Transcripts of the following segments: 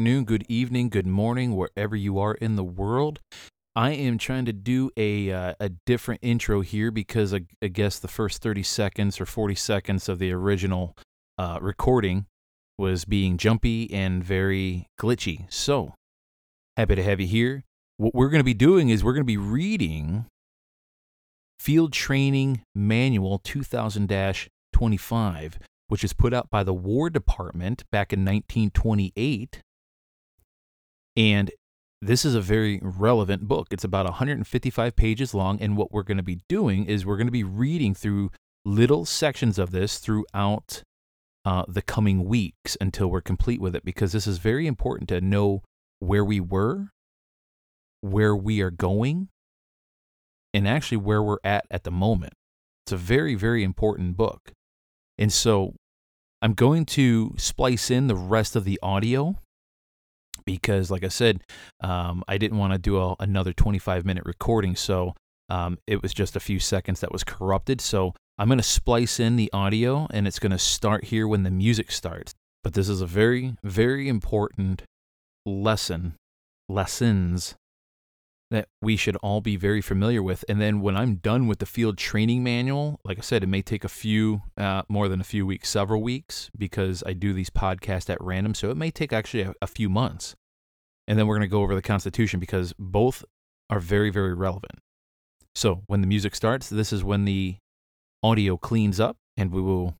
afternoon, good evening, good morning, wherever you are in the world. I am trying to do a uh, a different intro here because I, I, guess the first 30 seconds or 40 seconds of the original uh, recording was being jumpy and very glitchy. So, happy to have you here. What we're going to be doing is we're going to be reading Field Training Manual 2000 25, which is put out by the War Department back in 1928. And this is a very relevant book. It's about 155 pages long. And what we're going to be doing is we're going to be reading through little sections of this throughout uh, the coming weeks until we're complete with it, because this is very important to know where we were, where we are going, and actually where we're at at the moment. It's a very, very important book. And so I'm going to splice in the rest of the audio because, like I said, um, I didn't want to do a, another 25 minute recording. So um, it was just a few seconds that was corrupted. So I'm going to splice in the audio and it's going to start here when the music starts. But this is a very, very important lesson, lessons that we should all be very familiar with. And then when I'm done with the field training manual, like I said, it may take a few, uh, more than a few weeks, several weeks, because I do these podcasts at random. So it may take actually a, a few months. And then we're going to go over the Constitution because both are very, very relevant. So when the music starts, this is when the audio cleans up and we will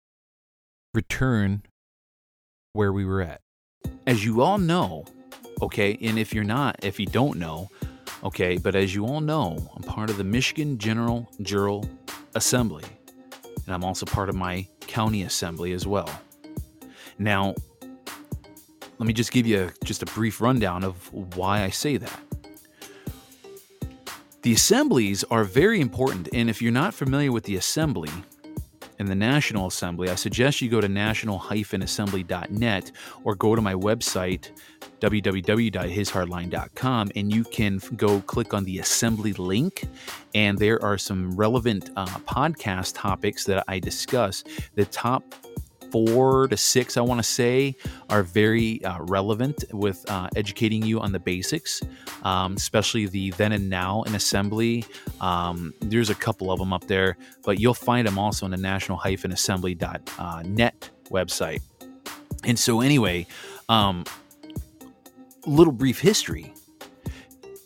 return where we were at. As you all know, okay, and if you're not, if you don't know, Okay, but as you all know, I'm part of the Michigan General Jural Assembly, and I'm also part of my county assembly as well. Now, let me just give you just a brief rundown of why I say that. The assemblies are very important, and if you're not familiar with the assembly, and the National Assembly, I suggest you go to national-assembly.net or go to my website, www.hishardline.com, and you can go click on the assembly link. And there are some relevant uh, podcast topics that I discuss. The top four to six, I want to say, are very uh, relevant with uh, educating you on the basics, um, especially the then and now in assembly. Um, there's a couple of them up there, but you'll find them also on the national-assembly.net uh, net website. And so, anyway, um, little brief history.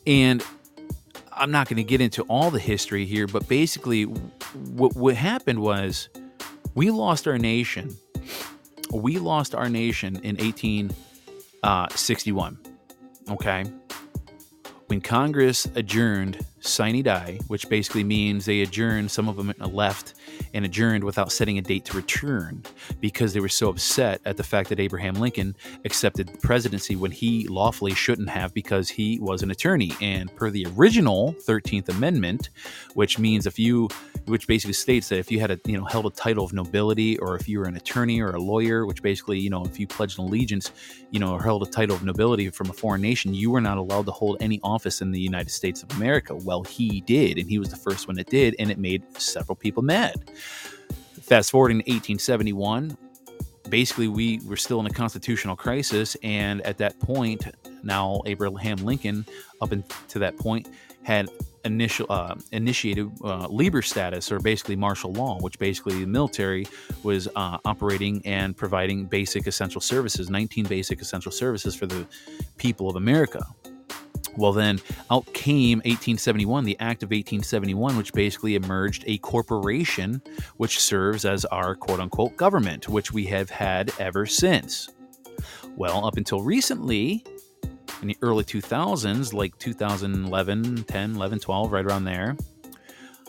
And I'm not going to get into all the history here, but basically, what, what happened was we lost our nation we lost our nation in 1861. Uh, okay. When Congress adjourned sine die, which basically means they adjourned, some of them left and adjourned without setting a date to return because they were so upset at the fact that Abraham Lincoln accepted the presidency when he lawfully shouldn't have because he was an attorney. And per the original 13th Amendment, which means if you, which basically states that if you had a, you know, held a title of nobility or if you were an attorney or a lawyer, which basically, you know, if you pledged an allegiance, you know, or held a title of nobility from a foreign nation, you were not allowed to hold any office in the United States of America. Well, he did, and he was the first one that did, and it made several people mad. Fast forwarding to 1871, basically we were still in a constitutional crisis, and at that point, now Abraham Lincoln, up to that point, had initial uh, initiated uh, Lieber status, or basically martial law, which basically the military was uh, operating and providing basic essential services, 19 basic essential services for the people of America. Well, then out came 1871, the Act of 1871, which basically emerged a corporation which serves as our quote unquote government, which we have had ever since. Well, up until recently, in the early 2000s, like 2011, 10, 11, 12, right around there,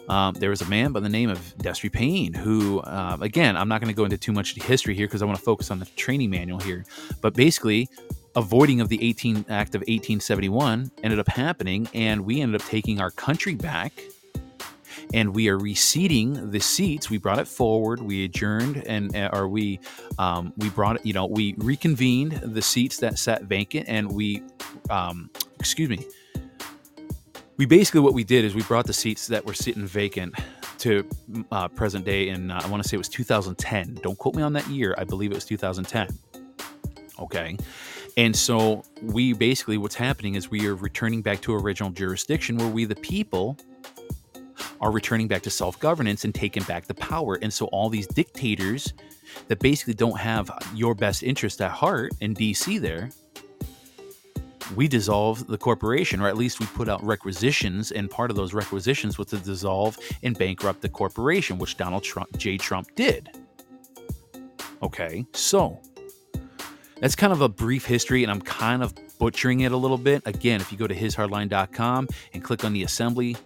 um, there was a man by the name of Destry Payne who, uh, again, I'm not going to go into too much history here because I want to focus on the training manual here. But basically, avoiding of the 18 Act of 1871 ended up happening, and we ended up taking our country back. And we are reseating the seats. We brought it forward. We adjourned, and uh, or we um, we brought it. You know, we reconvened the seats that sat vacant, and we, um, excuse me, we basically what we did is we brought the seats that were sitting vacant to uh, present day and uh, I want to say it was 2010. Don't quote me on that year. I believe it was 2010. Okay, And so we basically what's happening is we are returning back to original jurisdiction where we the people are returning back to self-governance and taking back the power. And so all these dictators that basically don't have your best interest at heart in DC there we dissolve the corporation, or at least we put out requisitions, and part of those requisitions was to dissolve and bankrupt the corporation, which Donald Trump, J. Trump did. Okay, so that's kind of a brief history, and I'm kind of butchering it a little bit. Again, if you go to hishardline.com and click on the assembly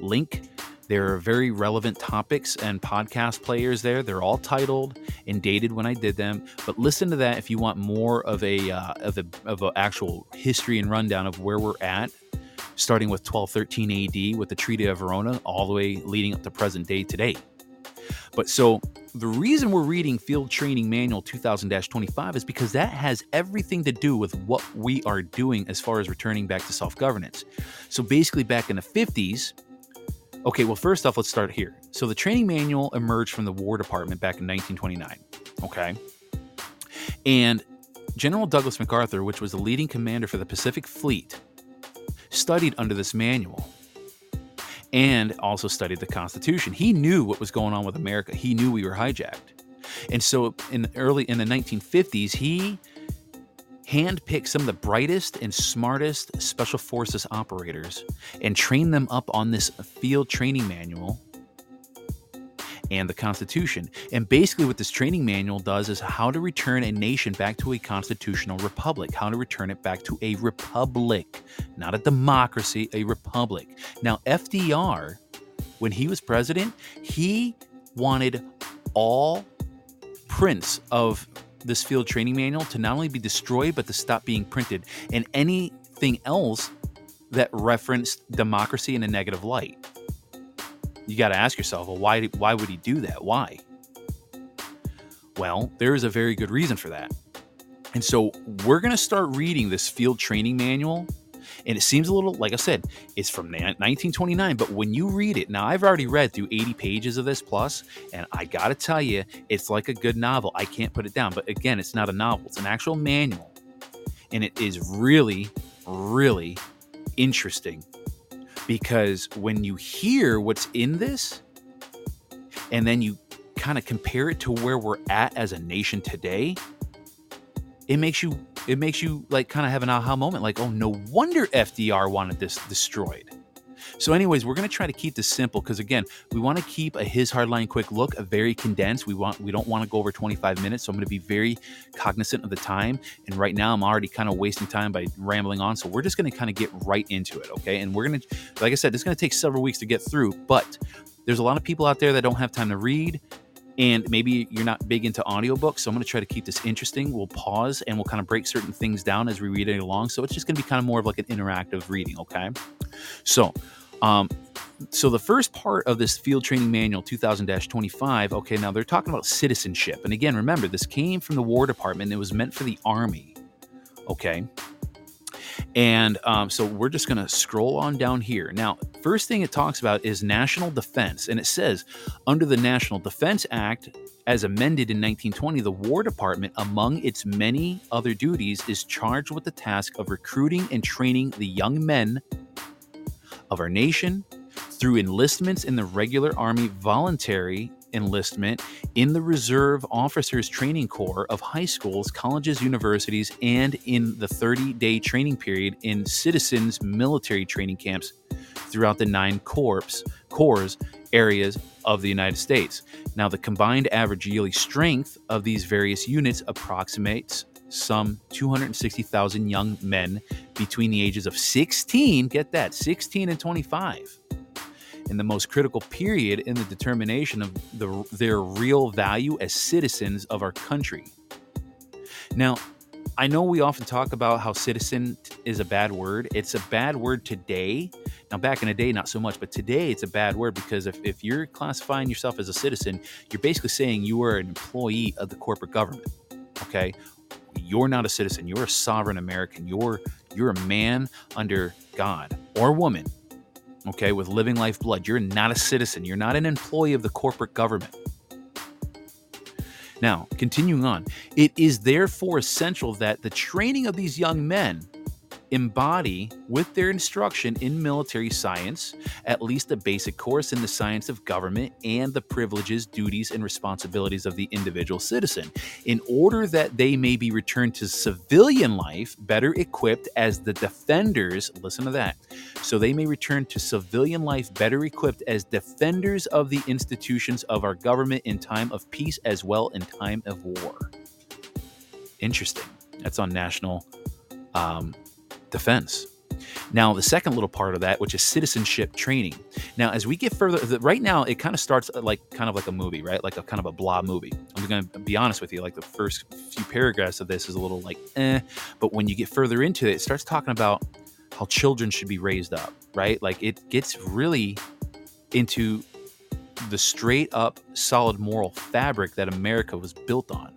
link, there are very relevant topics and podcast players there. They're all titled and dated when I did them. But listen to that if you want more of a uh, of a of an actual history and rundown of where we're at, starting with 1213 AD with the Treaty of Verona, all the way leading up to present day today. But so the reason we're reading Field Training Manual 2000 25 is because that has everything to do with what we are doing as far as returning back to self governance. So basically, back in the 50s, Okay, well, first off, let's start here. So the training manual emerged from the War Department back in 1929. Okay. And General Douglas MacArthur, which was the leading commander for the Pacific Fleet, studied under this manual and also studied the Constitution. He knew what was going on with America. He knew we were hijacked. And so in the early in the 1950s, he handpicked some of the brightest and smartest special forces operators and trained them up on this field training manual and the Constitution. And basically, what this training manual does is how to return a nation back to a constitutional republic, how to return it back to a republic, not a democracy, a republic. Now, FDR, when he was president, he wanted all prints of this field training manual to not only be destroyed, but to stop being printed and anything else that referenced democracy in a negative light. You got to ask yourself, well, why, why would he do that? Why? Well, there is a very good reason for that. And so we're going to start reading this field training manual and it seems a little, like I said, it's from 1929. But when you read it, now I've already read through 80 pages of this plus, and I got to tell you, it's like a good novel. I can't put it down. But again, it's not a novel, it's an actual manual. And it is really, really interesting because when you hear what's in this, and then you kind of compare it to where we're at as a nation today, it makes you it makes you like kind of have an aha moment like oh no wonder fdr wanted this destroyed so anyways we're going to try to keep this simple because again we want to keep a his hardline quick look a very condensed we want we don't want to go over 25 minutes so i'm going to be very cognizant of the time and right now i'm already kind of wasting time by rambling on so we're just going to kind of get right into it okay? And we're going to like i said this is going to take several weeks to get through but there's a lot of people out there that don't have time to read and maybe you're not big into audiobooks so i'm going to try to keep this interesting. We'll pause and we'll kind of break certain things down as we read it along so it's just going to be kind of more of like an interactive reading okay? So um so the first part of this field training manual 2000-25 okay now they're talking about citizenship and again remember this came from the war department it was meant for the army okay and um, so we're just going to scroll on down here. Now, first thing it talks about is national defense. And it says under the National Defense Act, as amended in 1920, the War Department, among its many other duties, is charged with the task of recruiting and training the young men of our nation through enlistments in the regular Army voluntary enlistment in the Reserve Officers Training Corps of high schools, colleges, universities, and in the 30 day training period in citizens' military training camps throughout the nine corps, corps areas of the United States. Now, the combined average yearly strength of these various units approximates some 260,000 young men between the ages of 16, get that, 16 and 25 in the most critical period in the determination of the, their real value as citizens of our country. Now, I know we often talk about how citizen is a bad word. It's a bad word today. Now, back in the day, not so much, but today it's a bad word because if, if you're classifying yourself as a citizen, you're basically saying you are an employee of the corporate government. Okay. You're not a citizen. You're a sovereign American. You're you're a man under God or woman okay, with living life blood. You're not a citizen, you're not an employee of the corporate government. Now, continuing on, it is therefore essential that the training of these young men embody with their instruction in military science at least a basic course in the science of government and the privileges, duties, and responsibilities of the individual citizen, in order that they may be returned to civilian life better equipped as the defenders. Listen to that. So they may return to civilian life better equipped as defenders of the institutions of our government in time of peace as well in time of war. Interesting. That's on national um, defense. Now, the second little part of that, which is citizenship training. Now, as we get further, right now it kind of starts uh, like kind of like a movie, right? Like a kind of a blah movie. I'm going to be honest with you. Like the first few paragraphs of this is a little like eh, but when you get further into it, it starts talking about how children should be raised up, right? Like it gets really into the straight up solid moral fabric that America was built on.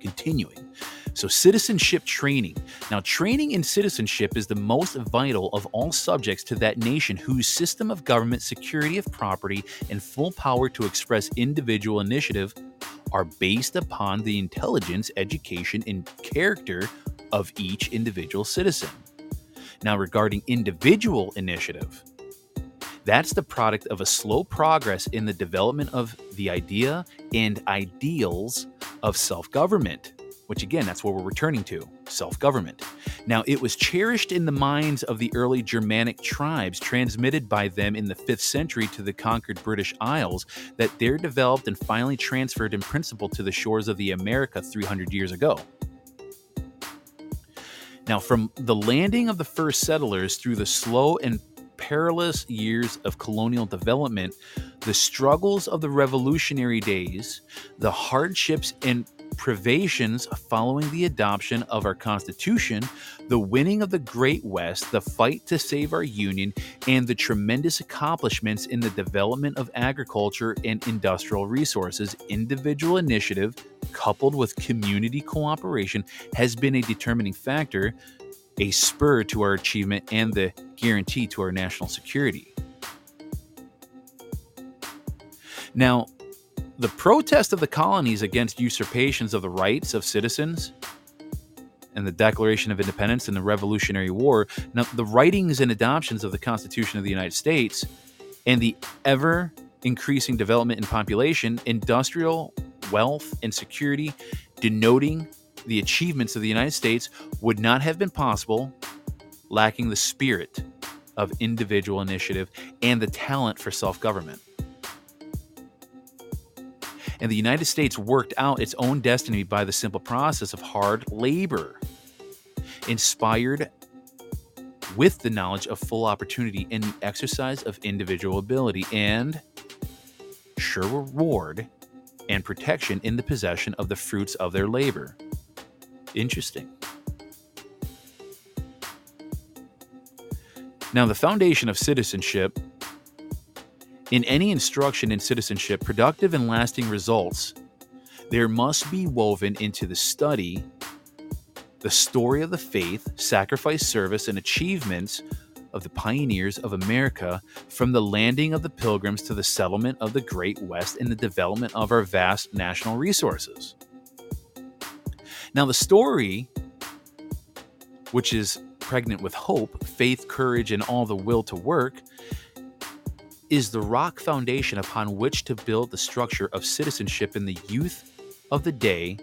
Continuing. So, citizenship training. Now, training in citizenship is the most vital of all subjects to that nation whose system of government, security of property, and full power to express individual initiative are based upon the intelligence, education, and character of each individual citizen. Now, regarding individual initiative, that's the product of a slow progress in the development of the idea and ideals of self government which again, that's where we're returning to self government. Now, it was cherished in the minds of the early Germanic tribes, transmitted by them in the 5th century to the conquered British Isles, that there developed and finally transferred in principle to the shores of the America 300 years ago. Now, from the landing of the first settlers through the slow and perilous years of colonial development, the struggles of the revolutionary days, the hardships and privations following the adoption of our Constitution, the winning of the Great West, the fight to save our Union, and the tremendous accomplishments in the development of agriculture and industrial resources, individual initiative, coupled with community cooperation, has been a determining factor, a spur to our achievement, and the guarantee to our national security. Now, the protest of the colonies against usurpations of the rights of citizens and the Declaration of Independence and the Revolutionary War, now the writings and adoptions of the Constitution of the United States, and the ever increasing development in population, industrial wealth, and security, denoting the achievements of the United States, would not have been possible lacking the spirit of individual initiative and the talent for self government and the United States worked out its own destiny by the simple process of hard labor, inspired with the knowledge of full opportunity and the exercise of individual ability, and sure reward and protection in the possession of the fruits of their labor. Interesting. Now, the foundation of citizenship in any instruction in citizenship, productive and lasting results, there must be woven into the study the story of the faith, sacrifice, service, and achievements of the pioneers of America from the landing of the pilgrims to the settlement of the Great West and the development of our vast national resources. Now, the story, which is pregnant with hope, faith, courage, and all the will to work, is the rock foundation upon which to build the structure of citizenship in the youth of the day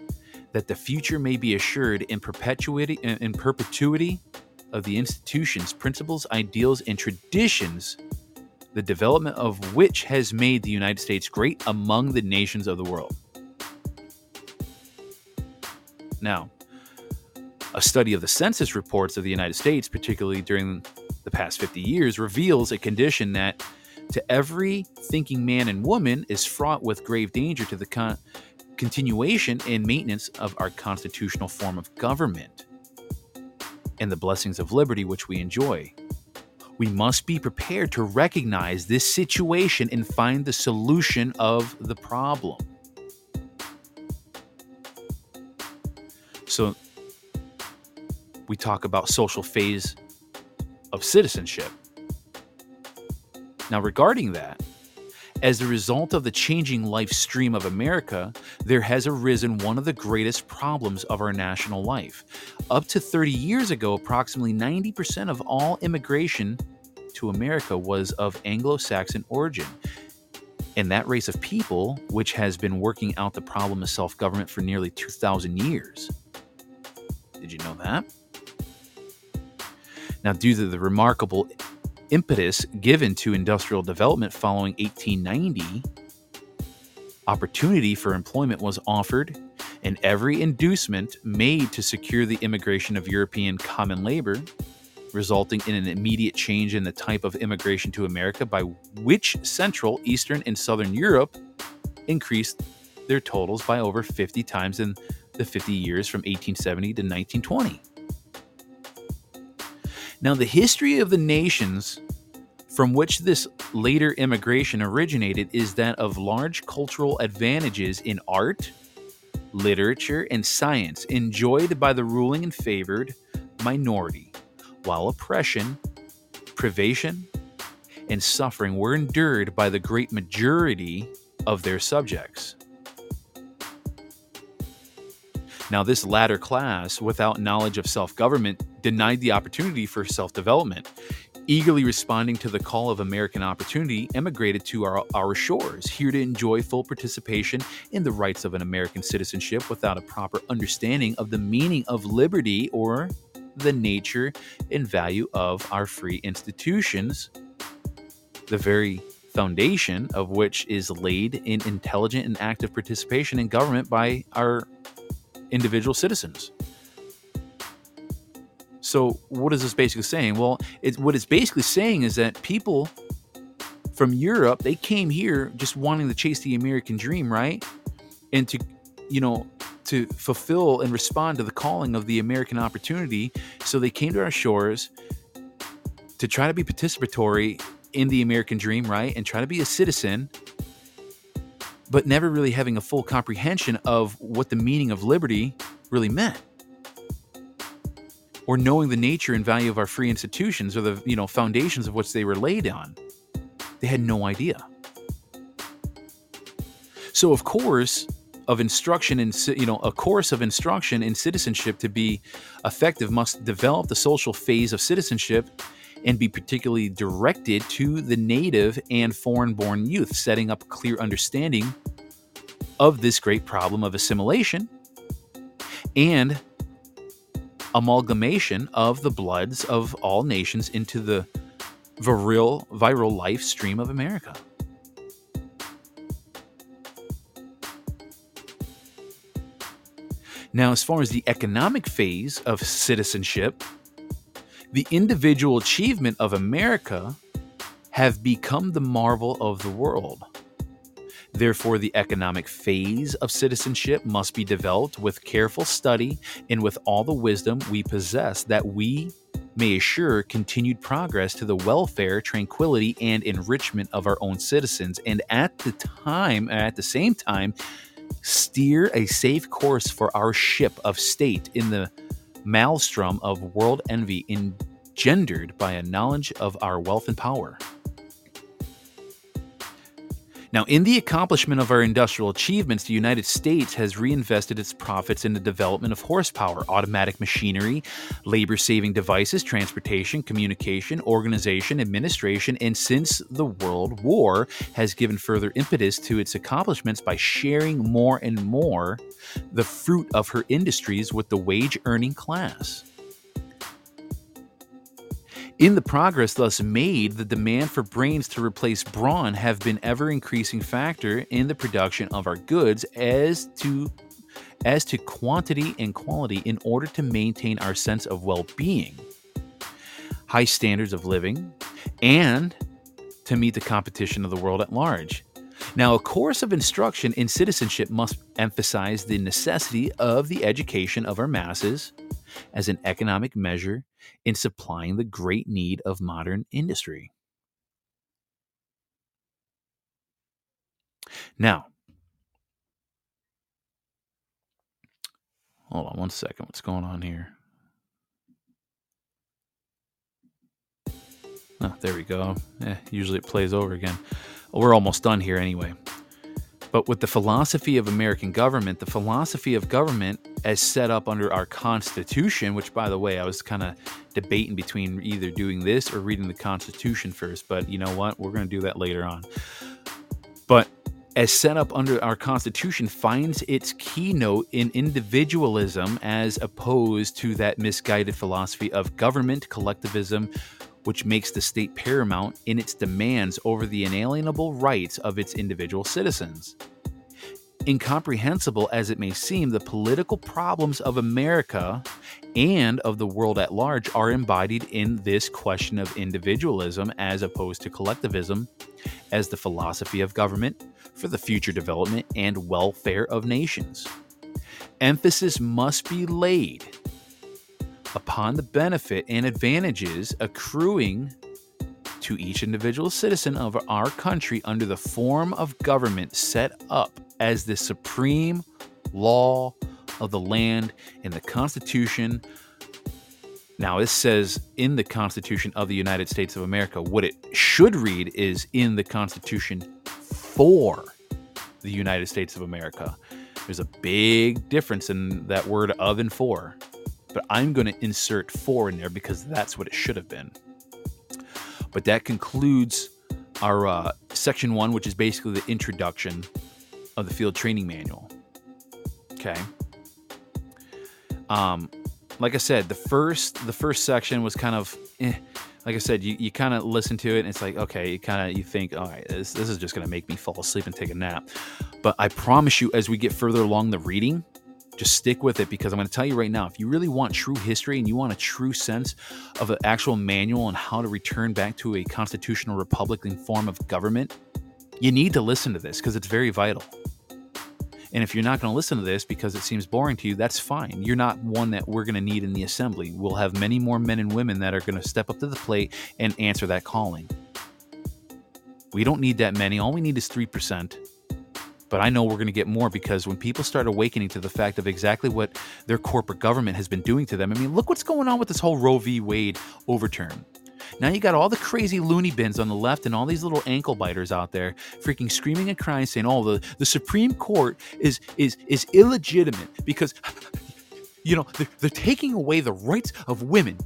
that the future may be assured in perpetuity in perpetuity of the institutions principles ideals and traditions the development of which has made the united states great among the nations of the world. Now a study of the census reports of the united states particularly during the past 50 years reveals a condition that to every thinking man and woman is fraught with grave danger to the con- continuation and maintenance of our constitutional form of government and the blessings of liberty which we enjoy. We must be prepared to recognize this situation and find the solution of the problem. So, we talk about social phase of citizenship now, regarding that, As a result of the changing life stream of America, there has arisen one of the greatest problems of our national life. Up to 30 years ago, approximately 90% of all immigration to America was of Anglo Saxon origin. And that race of people, which has been working out the problem of self government for nearly 2,000 years. Did you know that? Now, due to the remarkable impetus given to industrial development following 1890, opportunity for employment was offered, and every inducement made to secure the immigration of European common labor, resulting in an immediate change in the type of immigration to America by which Central, Eastern, and Southern Europe increased their totals by over 50 times in the 50 years from 1870 to 1920. Now, the history of the nations from which this later immigration originated is that of large cultural advantages in art, literature, and science enjoyed by the ruling and favored minority, while oppression, privation, and suffering were endured by the great majority of their subjects. Now, this latter class, without knowledge of self government, denied the opportunity for self development. Eagerly responding to the call of American opportunity, emigrated to our, our shores, here to enjoy full participation in the rights of an American citizenship without a proper understanding of the meaning of liberty or the nature and value of our free institutions, the very foundation of which is laid in intelligent and active participation in government by our individual citizens. So, what is this basically saying? Well, what it's basically saying is that people from Europe they came here just wanting to chase the American dream, right? And to, you know, to fulfill and respond to the calling of the American opportunity. So they came to our shores to try to be participatory in the American dream, right? And try to be a citizen but never really having a full comprehension of what the meaning of liberty really meant. Or knowing the nature and value of our free institutions or the you know foundations of which they were laid on. They had no idea. So of course of instruction in you know a course of instruction in citizenship to be effective must develop the social phase of citizenship and be particularly directed to the native and foreign born youth, setting up a clear understanding of this great problem of assimilation and amalgamation of the bloods of all nations into the virile, viral life stream of America. Now, as far as the economic phase of citizenship, the individual achievement of America have become the marvel of the world. Therefore, the economic phase of citizenship must be developed with careful study and with all the wisdom we possess that we may assure continued progress to the welfare, tranquility, and enrichment of our own citizens, and at the time, at the same time, steer a safe course for our ship of state in the maelstrom of world envy engendered by a knowledge of our wealth and power. Now, in the accomplishment of our industrial achievements, the United States has reinvested its profits in the development of horsepower, automatic machinery, labor saving devices, transportation, communication, organization, administration, and since the World War, has given further impetus to its accomplishments by sharing more and more the fruit of her industries with the wage earning class. In the progress thus made, the demand for brains to replace brawn have been ever increasing factor in the production of our goods as to as to quantity and quality in order to maintain our sense of well-being, high standards of living, and to meet the competition of the world at large. Now, a course of instruction in citizenship must emphasize the necessity of the education of our masses as an economic measure in supplying the great need of modern industry. Now, hold on one second. What's going on here? Oh, there we go. Eh, usually it plays over again. We're almost done here anyway. But with the philosophy of American government, the philosophy of government as set up under our Constitution, which, by the way, I was kind of debating between either doing this or reading the Constitution first, but you know what? We're going to do that later on. But as set up under our Constitution, finds its keynote in individualism as opposed to that misguided philosophy of government collectivism, which makes the state paramount in its demands over the inalienable rights of its individual citizens. Incomprehensible as it may seem, the political problems of America and of the world at large are embodied in this question of individualism as opposed to collectivism as the philosophy of government for the future development and welfare of nations. Emphasis must be laid upon the benefit and advantages accruing to each individual citizen of our country under the form of government set up as the supreme law of the land in the Constitution. Now, this says in the Constitution of the United States of America. What it should read is in the Constitution for the United States of America. There's a big difference in that word of and for but I'm going to insert four in there because that's what it should have been. But that concludes our uh, section one, which is basically the introduction of the field training manual. Okay. Um, like I said, the first the first section was kind of, eh. like I said, you, you kind of listen to it and it's like, okay, you kind of you think, all right, this this is just gonna make me fall asleep and take a nap. But I promise you, as we get further along the reading, just stick with it because I'm going to tell you right now if you really want true history and you want a true sense of an actual manual on how to return back to a constitutional republican form of government, you need to listen to this because it's very vital. And if you're not going to listen to this because it seems boring to you, that's fine. You're not one that we're going to need in the assembly. We'll have many more men and women that are going to step up to the plate and answer that calling. We don't need that many. All we need is 3%. But I know we're going to get more because when people start awakening to the fact of exactly what their corporate government has been doing to them, I mean, look what's going on with this whole Roe v. Wade overturn. Now you got all the crazy loony bins on the left and all these little ankle biters out there freaking screaming and crying saying, "Oh, the, the Supreme Court is is is illegitimate because you know, they're, they're taking away the rights of women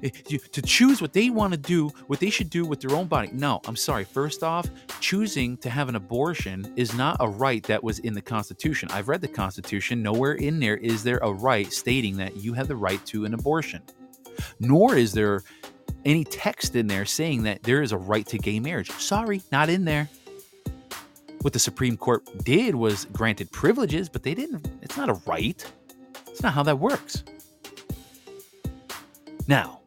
to choose what they want to do, what they should do with their own body. No, I'm sorry. First off, choosing to have an abortion is not a right that was in the Constitution. I've read the Constitution. Nowhere in there is there a right stating that you have the right to an abortion. Nor is there any text in there saying that there is a right to gay marriage. Sorry, not in there. What the Supreme Court did was granted privileges, but they didn't, it's not a right. It's not how that works. Now,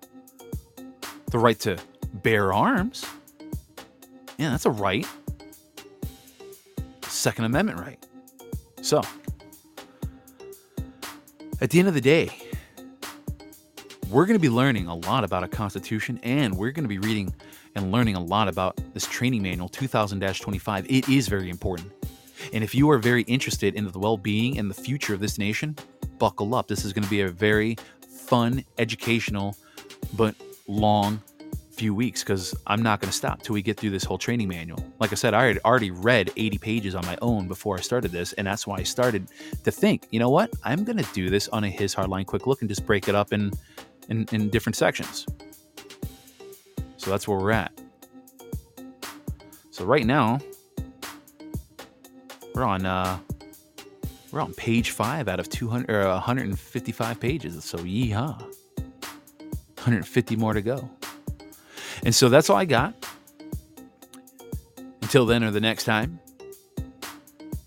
the right to bear arms, yeah, that's a right. Second Amendment right. So, at the end of the day, we're going to be learning a lot about a constitution and we're going to be reading and learning a lot about this training manual 2000 25. It is very important. And if you are very interested in the well being and the future of this nation, buckle up. This is going to be a very fun, educational, but long few weeks because I'm not going to stop till we get through this whole training manual. Like I said, I had already read 80 pages on my own before I started this, and that's why I started to think, you know what, I'm going to do this on a his hardline quick look and just break it up in, in in different sections. So that's where we're at. So right now, we're on uh, we're on page five out of 200 or 155 pages. So yeehaw. 150 more to go. And so that's all I got. Until then or the next time,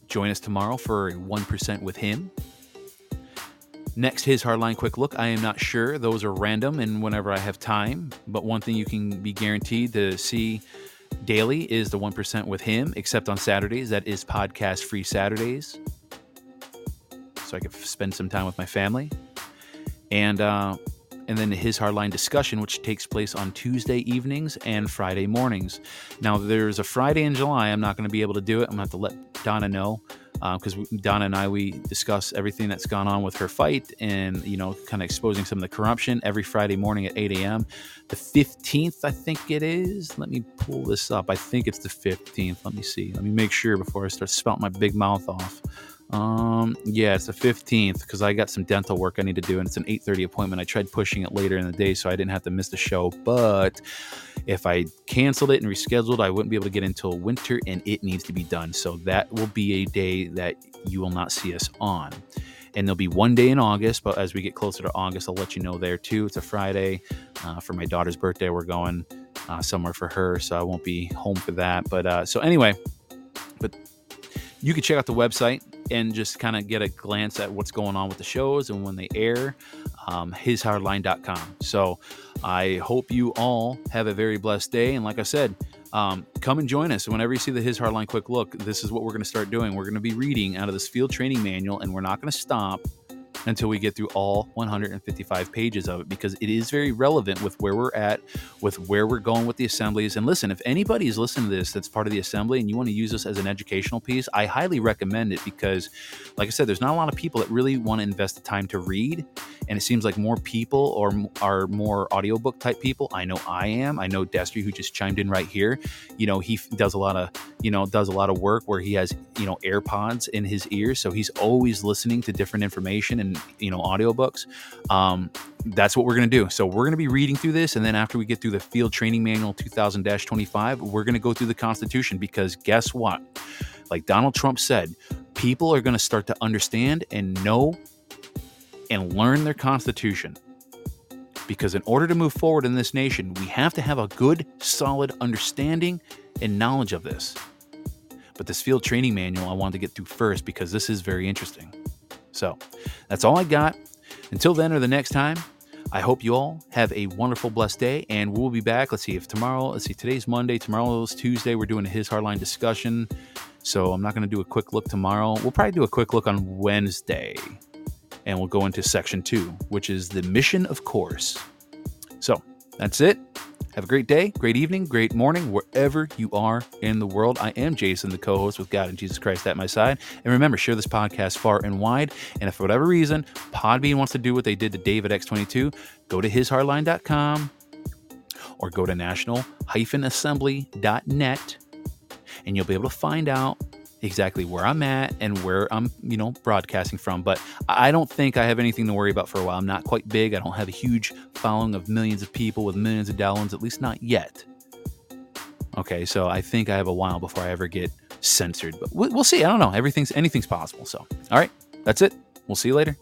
join us tomorrow for 1% with him. Next, his hardline quick look. I am not sure. Those are random and whenever I have time. But one thing you can be guaranteed to see daily is the 1% with him, except on Saturdays. That is podcast free Saturdays. So I can spend some time with my family. And uh, and then his hardline discussion, which takes place on Tuesday evenings and Friday mornings. Now, there's a Friday in July. I'm not going to be able to do it. I'm going to have to let Donna know. because uh, Donna and I we discuss everything that's gone on with her fight and you know kind of exposing some of the corruption every Friday morning at 8 a.m. The 15th, I think it is. Let me pull this up. I think it's the 15th. Let me see. Let me make sure before I start spouting my big mouth off. Um, yeah, it's the 15th because I got some dental work I need to do, and it's an 8:30 appointment. I tried pushing it later in the day so I didn't have to miss the show, but if I canceled it and rescheduled, I wouldn't be able to get until winter, and it needs to be done. So that will be a day that you will not see us on. And there'll be one day in August, but as we get closer to August, I'll let you know there too. It's a Friday uh, for my daughter's birthday. We're going uh, somewhere for her, so I won't be home for that. But uh, so anyway, but you can check out the website and just kind of get a glance at what's going on with the shows and when they air, um, hishardline.com. So I hope you all have a very blessed day. And like I said, um, come and join us. Whenever you see the His Hardline Quick Look, this is what we're going to start doing. We're going to be reading out of this field training manual, and we're not going to stop until we get through all 155 pages of it because it is very relevant with where we're at, with where we're going with the assemblies. And listen, if anybody is listening to this that's part of the assembly and you want to use this as an educational piece, I highly recommend it because, like I said, there's not a lot of people that really want to invest the time to read. And it seems like more people or are more audiobook type people. I know I am. I know Destry, who just chimed in right here. You know, he does a lot of, you know, does a lot of work where he has, you know, AirPods in his ears. So he's always listening to different information and you know audiobooks um, that's what we're going to do. So we're going to be reading through this and then after we get through the field training manual 2000-25 we're going to go through the constitution because guess what? Like donald trump said people are going to start to understand and know and learn their constitution. Because in order to move forward in this nation we have to have a good solid understanding and knowledge of this. But this field training manual I wanted to get through first because this is very interesting. So that's all I got. Until then or the next time, I hope you all have a wonderful, blessed day, and we'll be back. Let's see if tomorrow, let's see, today's Monday, tomorrow is Tuesday. We're doing a His Hardline discussion. So I'm not going to do a quick look tomorrow. We'll probably do a quick look on Wednesday, and we'll go into section two, which is the mission of course. So that's it. Have a great day, great evening, great morning, wherever you are in the world. I am Jason, the co host with God and Jesus Christ at my side. And remember, share this podcast far and wide. And if for whatever reason Podbean wants to do what they did to David X22, go to hishardline.com or go to national-assembly.net and you'll be able to find out exactly where I'm at and where I'm, you know, broadcasting from. But I don't think I have anything to worry about for a while. I'm not quite big. I don't have a huge following of millions of people with millions of downloads, at least not yet. Okay, so I think I have a while before I ever get censored, but we'll see. I don't know. Everything's anything's possible. So, all right, that's it. We'll see you later.